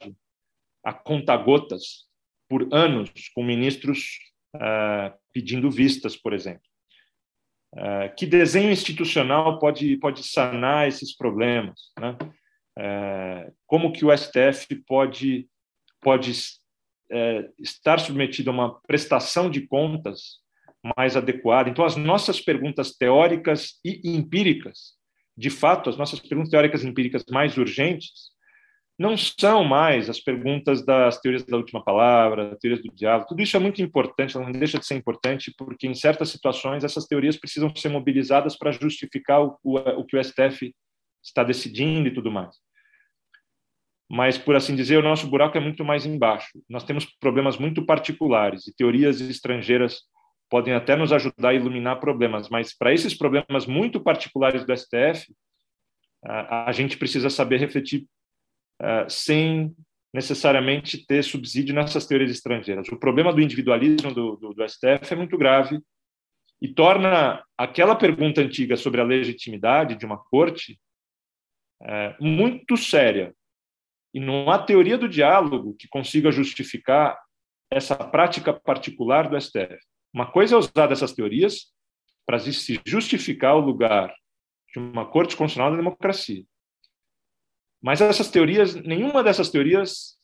a conta-gotas por anos com ministros uh, pedindo vistas, por exemplo. Uh, que desenho institucional pode, pode sanar esses problemas? Né? Uh, como que o STF pode, pode estar submetido a uma prestação de contas mais adequada? Então, as nossas perguntas teóricas e empíricas, de fato, as nossas perguntas teóricas e empíricas mais urgentes, não são mais as perguntas das teorias da última palavra, teorias do diálogo. Tudo isso é muito importante, não deixa de ser importante, porque em certas situações essas teorias precisam ser mobilizadas para justificar o, o, o que o STF está decidindo e tudo mais. Mas, por assim dizer, o nosso buraco é muito mais embaixo. Nós temos problemas muito particulares e teorias estrangeiras podem até nos ajudar a iluminar problemas, mas para esses problemas muito particulares do STF, a, a gente precisa saber refletir sem necessariamente ter subsídio nessas teorias estrangeiras. O problema do individualismo do, do, do STF é muito grave e torna aquela pergunta antiga sobre a legitimidade de uma corte uh, muito séria. E não há teoria do diálogo que consiga justificar essa prática particular do STF. Uma coisa é usar dessas teorias para se justificar o lugar de uma corte constitucional da democracia. Mas essas teorias, nenhuma dessas teorias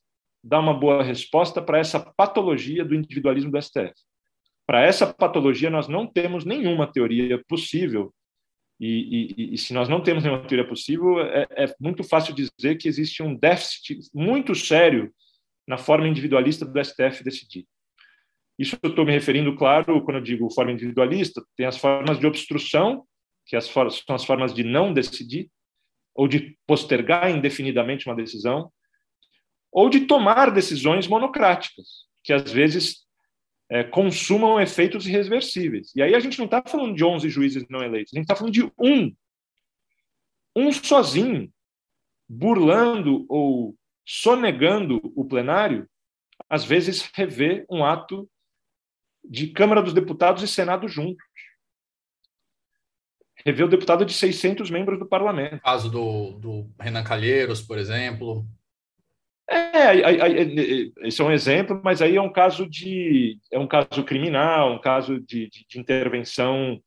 dá uma boa resposta para essa patologia do individualismo do STF. Para essa patologia, nós não temos nenhuma teoria possível. E, e, e se nós não temos nenhuma teoria possível, é, é muito fácil dizer que existe um déficit muito sério na forma individualista do STF decidir. Isso eu estou me referindo, claro, quando eu digo forma individualista, tem as formas de obstrução, que as são as formas de não decidir, ou de postergar indefinidamente uma decisão, ou de tomar decisões monocráticas, que às vezes é, consumam efeitos irreversíveis. E aí a gente não está falando de 11 juízes não eleitos, a gente está falando de um. Um sozinho, burlando ou sonegando o plenário, às vezes revê um ato de Câmara dos Deputados e Senado juntos rever o deputado de 600 membros do parlamento.
Caso do, do Renan Calheiros, por exemplo.
É, esse é um exemplo, mas aí é um caso de é um caso criminal, um caso de, de, de intervenção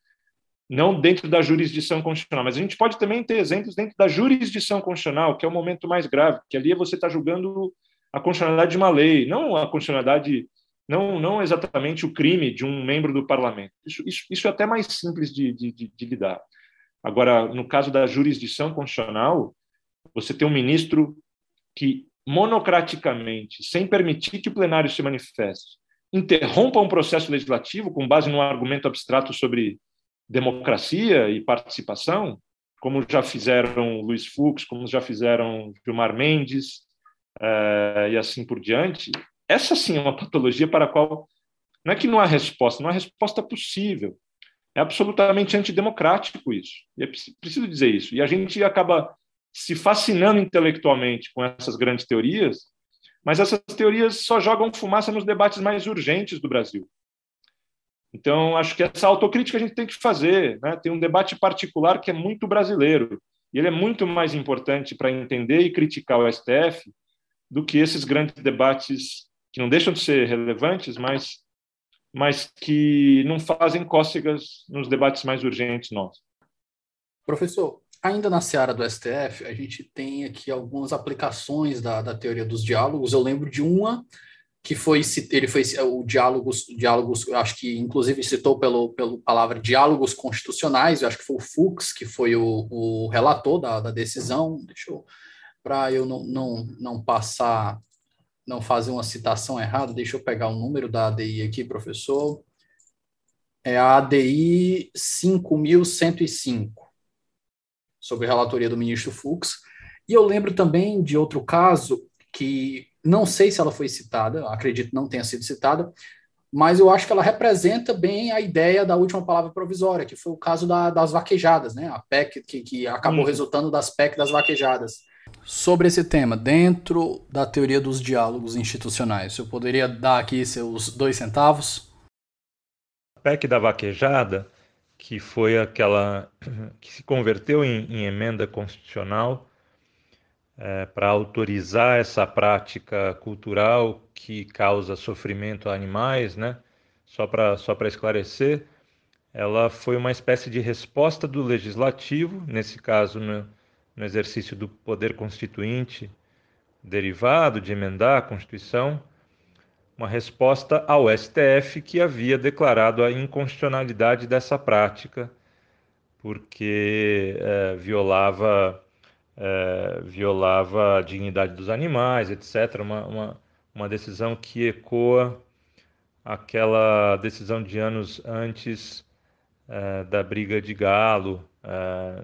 não dentro da jurisdição constitucional, mas a gente pode também ter exemplos dentro da jurisdição constitucional, que é o momento mais grave, que ali você está julgando a constitucionalidade de uma lei, não a constitucionalidade não, não exatamente o crime de um membro do parlamento. Isso, isso, isso é até mais simples de, de, de, lidar. Agora, no caso da jurisdição constitucional, você tem um ministro que monocraticamente, sem permitir que o plenário se manifeste, interrompa um processo legislativo com base num argumento abstrato sobre democracia e participação, como já fizeram Luiz Fux, como já fizeram Gilmar Mendes, uh, e assim por diante, essa sim é uma patologia para a qual não é que não há resposta, não há resposta possível. É absolutamente antidemocrático isso. E é preciso dizer isso. E a gente acaba se fascinando intelectualmente com essas grandes teorias, mas essas teorias só jogam fumaça nos debates mais urgentes do Brasil. Então, acho que essa autocrítica a gente tem que fazer. Né? Tem um debate particular que é muito brasileiro, e ele é muito mais importante para entender e criticar o STF do que esses grandes debates que não deixam de ser relevantes, mas, mas que não fazem cócegas nos debates mais urgentes nossos.
Professor, ainda na seara do STF, a gente tem aqui algumas aplicações da, da teoria dos diálogos. Eu lembro de uma que foi ele foi o diálogos diálogos acho que inclusive citou pelo pelo palavra diálogos constitucionais eu acho que foi o Fux que foi o, o relator da, da decisão deixa eu para eu não, não não passar não fazer uma citação errada deixa eu pegar o número da ADI aqui professor é a ADI 5105 sobre a relatoria do ministro Fux e eu lembro também de outro caso que não sei se ela foi citada, acredito não tenha sido citada, mas eu acho que ela representa bem a ideia da última palavra provisória, que foi o caso da, das vaquejadas, né? A PEC que, que acabou resultando das PEC das vaquejadas. Sobre esse tema, dentro da teoria dos diálogos institucionais, eu poderia dar aqui seus dois centavos?
A PEC da vaquejada, que foi aquela que se converteu em, em emenda constitucional, é, para autorizar essa prática cultural que causa sofrimento a animais, né? Só para só para esclarecer, ela foi uma espécie de resposta do legislativo, nesse caso no, no exercício do poder constituinte derivado de emendar a Constituição, uma resposta ao STF que havia declarado a inconstitucionalidade dessa prática, porque é, violava é, violava a dignidade dos animais, etc. Uma, uma, uma decisão que ecoa aquela decisão de anos antes é, da briga de galo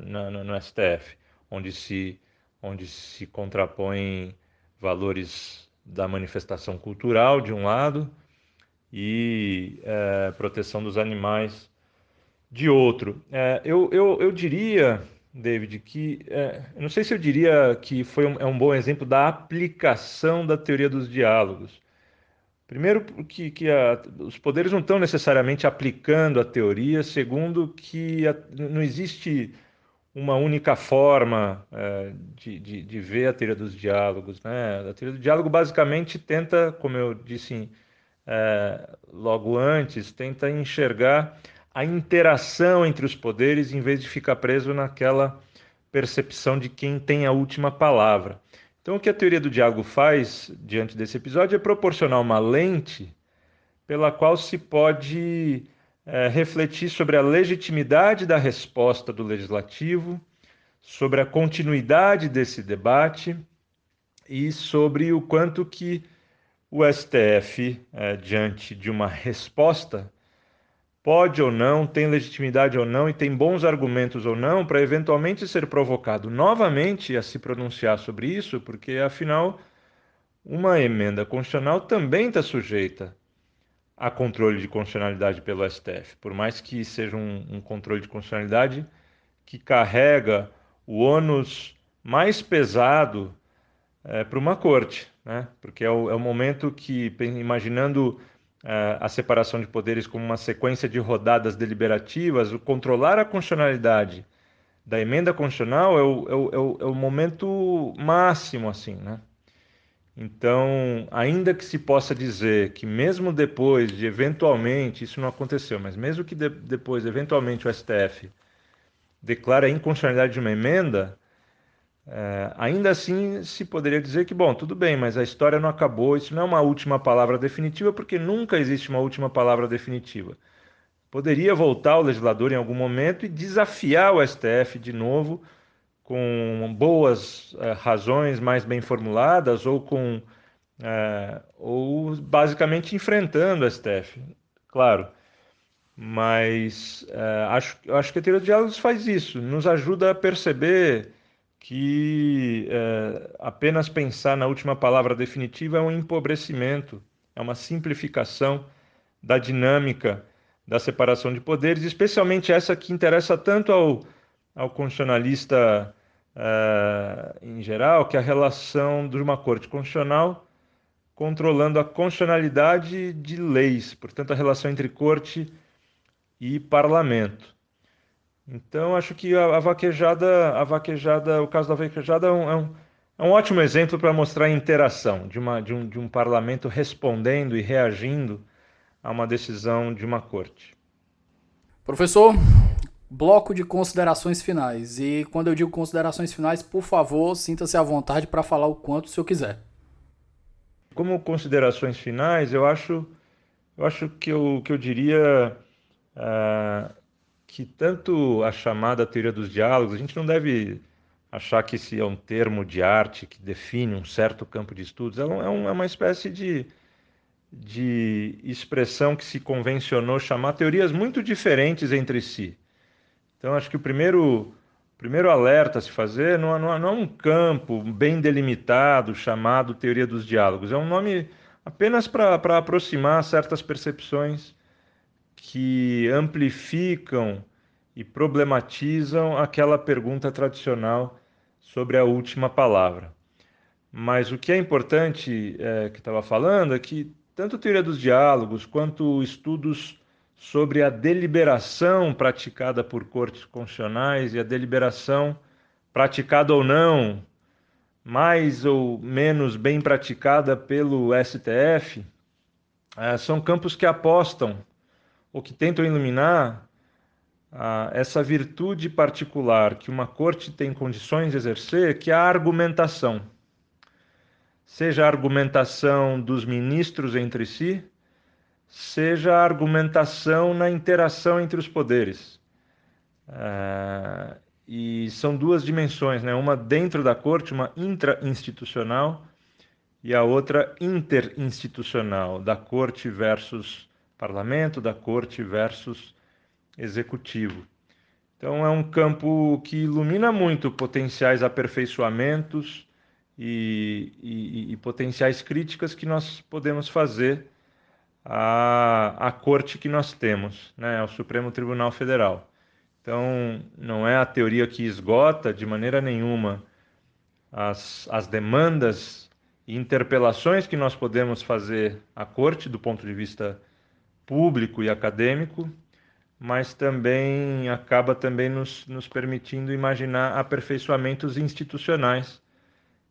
no, no, STF, onde se, onde se contrapõem valores da manifestação cultural, de um lado, e é, proteção dos animais, de outro. É, eu, eu, eu diria David, que é, não sei se eu diria que foi um, é um bom exemplo da aplicação da teoria dos diálogos. Primeiro, que, que a, os poderes não estão necessariamente aplicando a teoria, segundo, que a, não existe uma única forma é, de, de, de, ver a teoria dos diálogos. Né? A teoria do diálogo basicamente tenta, como eu disse é, logo antes, tenta enxergar a interação entre os poderes em vez de ficar preso naquela percepção de quem tem a última palavra. Então, o que a teoria do diálogo faz diante desse episódio é proporcionar uma lente pela qual se pode é, refletir sobre a legitimidade da resposta do legislativo, sobre a continuidade desse debate e sobre o quanto que o STF, é, diante de uma resposta, pode ou não, tem legitimidade ou não e tem bons argumentos ou não para eventualmente ser provocado novamente a se pronunciar sobre isso, porque afinal uma emenda constitucional também está sujeita a controle de constitucionalidade pelo STF, por mais que seja um, um controle de constitucionalidade que carrega o ônus mais pesado é, para uma corte, né? porque é o, é o momento que, imaginando a separação de poderes como uma sequência de rodadas deliberativas, o controlar a constitucionalidade da emenda constitucional é o, é o, é o, é momento máximo, assim, né? Então, ainda que se possa dizer que mesmo depois de eventualmente, isso não aconteceu, mas mesmo que de, depois, eventualmente, o STF declare a inconstitucionalidade de uma emenda, é, ainda assim, se poderia dizer que, bom, tudo bem, mas a história não acabou, isso não é uma última palavra definitiva, porque nunca existe uma última palavra definitiva. Poderia voltar o legislador em algum momento e desafiar o STF de novo, com boas é, razões mais bem formuladas, ou com. É, ou basicamente enfrentando o STF, claro. Mas é, acho, acho que a teoria de diálogos faz isso, nos ajuda a perceber que apenas pensar na última palavra definitiva é um empobrecimento, é uma simplificação da dinâmica da separação de poderes, especialmente essa que interessa tanto ao, ao constitucionalista é, em geral, que é a relação de uma corte constitucional controlando a constitucionalidade de leis, portanto, a relação entre corte e parlamento. Então, acho que a, a, vaquejada, a vaquejada, o caso da vaquejada é um, é um, é um ótimo exemplo para mostrar a interação de, uma, de, um, de um parlamento respondendo e reagindo a uma decisão de uma corte.
Professor, bloco de considerações finais. E quando eu digo considerações finais, por favor, sinta-se à vontade para falar o quanto o senhor quiser.
como considerações finais, eu acho, eu acho que eu, que eu diria uh, que tanto a chamada teoria dos diálogos, a gente não deve achar que esse é um termo de arte que define um certo campo de estudos, é, um, é uma espécie de, de expressão que se convencionou chamar teorias muito diferentes entre si. Então, acho que o primeiro, primeiro alerta a se fazer não, não, não é um campo bem delimitado chamado teoria dos diálogos, é um nome apenas para aproximar certas percepções que amplificam e problematizam aquela pergunta tradicional sobre a última palavra. Mas o que é importante é, que estava falando é que tanto a teoria dos diálogos quanto estudos sobre a deliberação praticada por cortes constitucionais e a deliberação praticada ou não, mais ou menos bem praticada pelo STF, é, são campos que apostam ou que tentam iluminar ah, essa virtude particular que uma corte tem condições de exercer, que é a argumentação. Seja a argumentação dos ministros entre si, seja a argumentação na interação entre os poderes. Ah, e são duas dimensões, né? uma dentro da corte, uma intra-institucional, e a outra interinstitucional, da corte versus parlamento, da corte versus executivo. Então, é um campo que ilumina muito potenciais aperfeiçoamentos e, e, e potenciais críticas que nós podemos fazer à, à corte que nós temos, né, ao Supremo Tribunal Federal. Então, não é a teoria que esgota de maneira nenhuma as, as demandas e interpelações que nós podemos fazer à corte do ponto de vista público e acadêmico, mas também acaba também nos, nos permitindo imaginar aperfeiçoamentos institucionais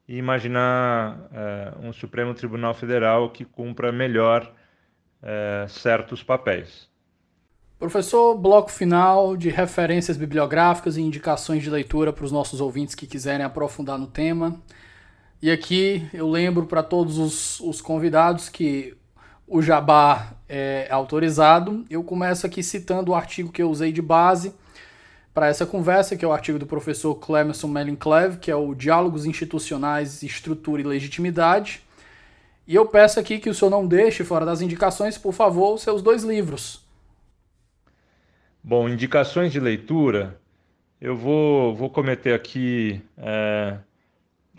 e imaginar é, um Supremo Tribunal Federal que cumpra melhor é, certos papéis.
Professor, bloco final de referências bibliográficas e indicações de leitura para os nossos ouvintes que quiserem aprofundar no tema. E aqui eu lembro para todos os, os convidados que o jabá é autorizado. Eu começo aqui citando o artigo que eu usei de base para essa conversa, que é o artigo do professor Clemerson Melinclev, que é o Diálogos Institucionais, Estrutura e Legitimidade. E eu peço aqui que o senhor não deixe fora das indicações, por favor, os seus dois livros.
Bom, indicações de leitura, eu vou, vou cometer aqui é,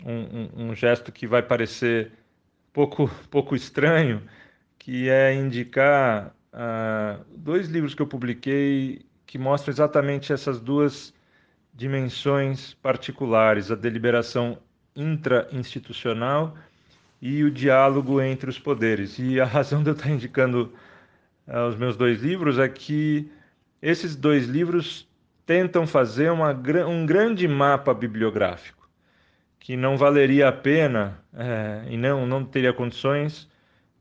um, um, um gesto que vai parecer pouco, pouco estranho, que é indicar uh, dois livros que eu publiquei que mostram exatamente essas duas dimensões particulares, a deliberação intra-institucional e o diálogo entre os poderes. E a razão de eu estar indicando uh, os meus dois livros é que esses dois livros tentam fazer uma, um grande mapa bibliográfico, que não valeria a pena é, e não, não teria condições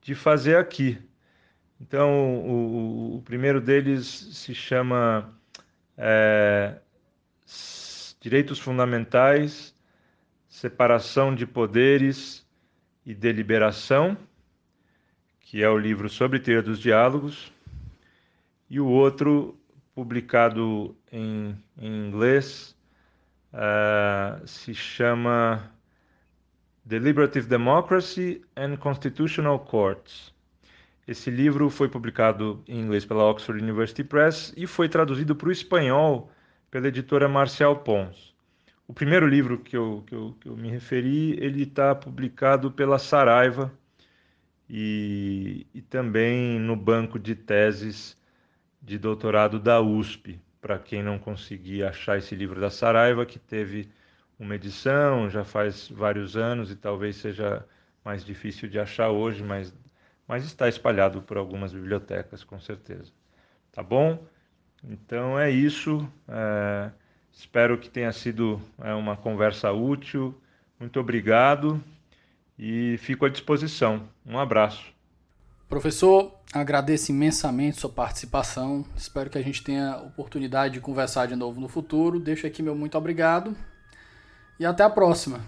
de fazer aqui. Então, o, o primeiro deles se chama é, Direitos Fundamentais, Separação de Poderes e Deliberação, que é o livro sobre teoria dos diálogos, e o outro, publicado em, em inglês, uh, se chama Deliberative Democracy and Constitutional Courts. Esse livro foi publicado em inglês pela Oxford University Press e foi traduzido para o espanhol pela editora Marcial Pons. O primeiro livro que eu, que eu, que eu me referi, ele está publicado pela Saraiva e, e também no banco de teses de doutorado da USP, para quem não conseguir achar esse livro da Saraiva, que teve uma edição, já faz vários anos e talvez seja mais difícil de achar hoje, mas, mas está espalhado por algumas bibliotecas, com certeza. Tá bom? Então é isso. É, espero que tenha sido é, uma conversa útil. Muito obrigado e fico à disposição. Um abraço.
Professor, agradeço imensamente sua participação. Espero que a gente tenha oportunidade de conversar de novo no futuro. Deixo aqui meu muito obrigado e até a próxima.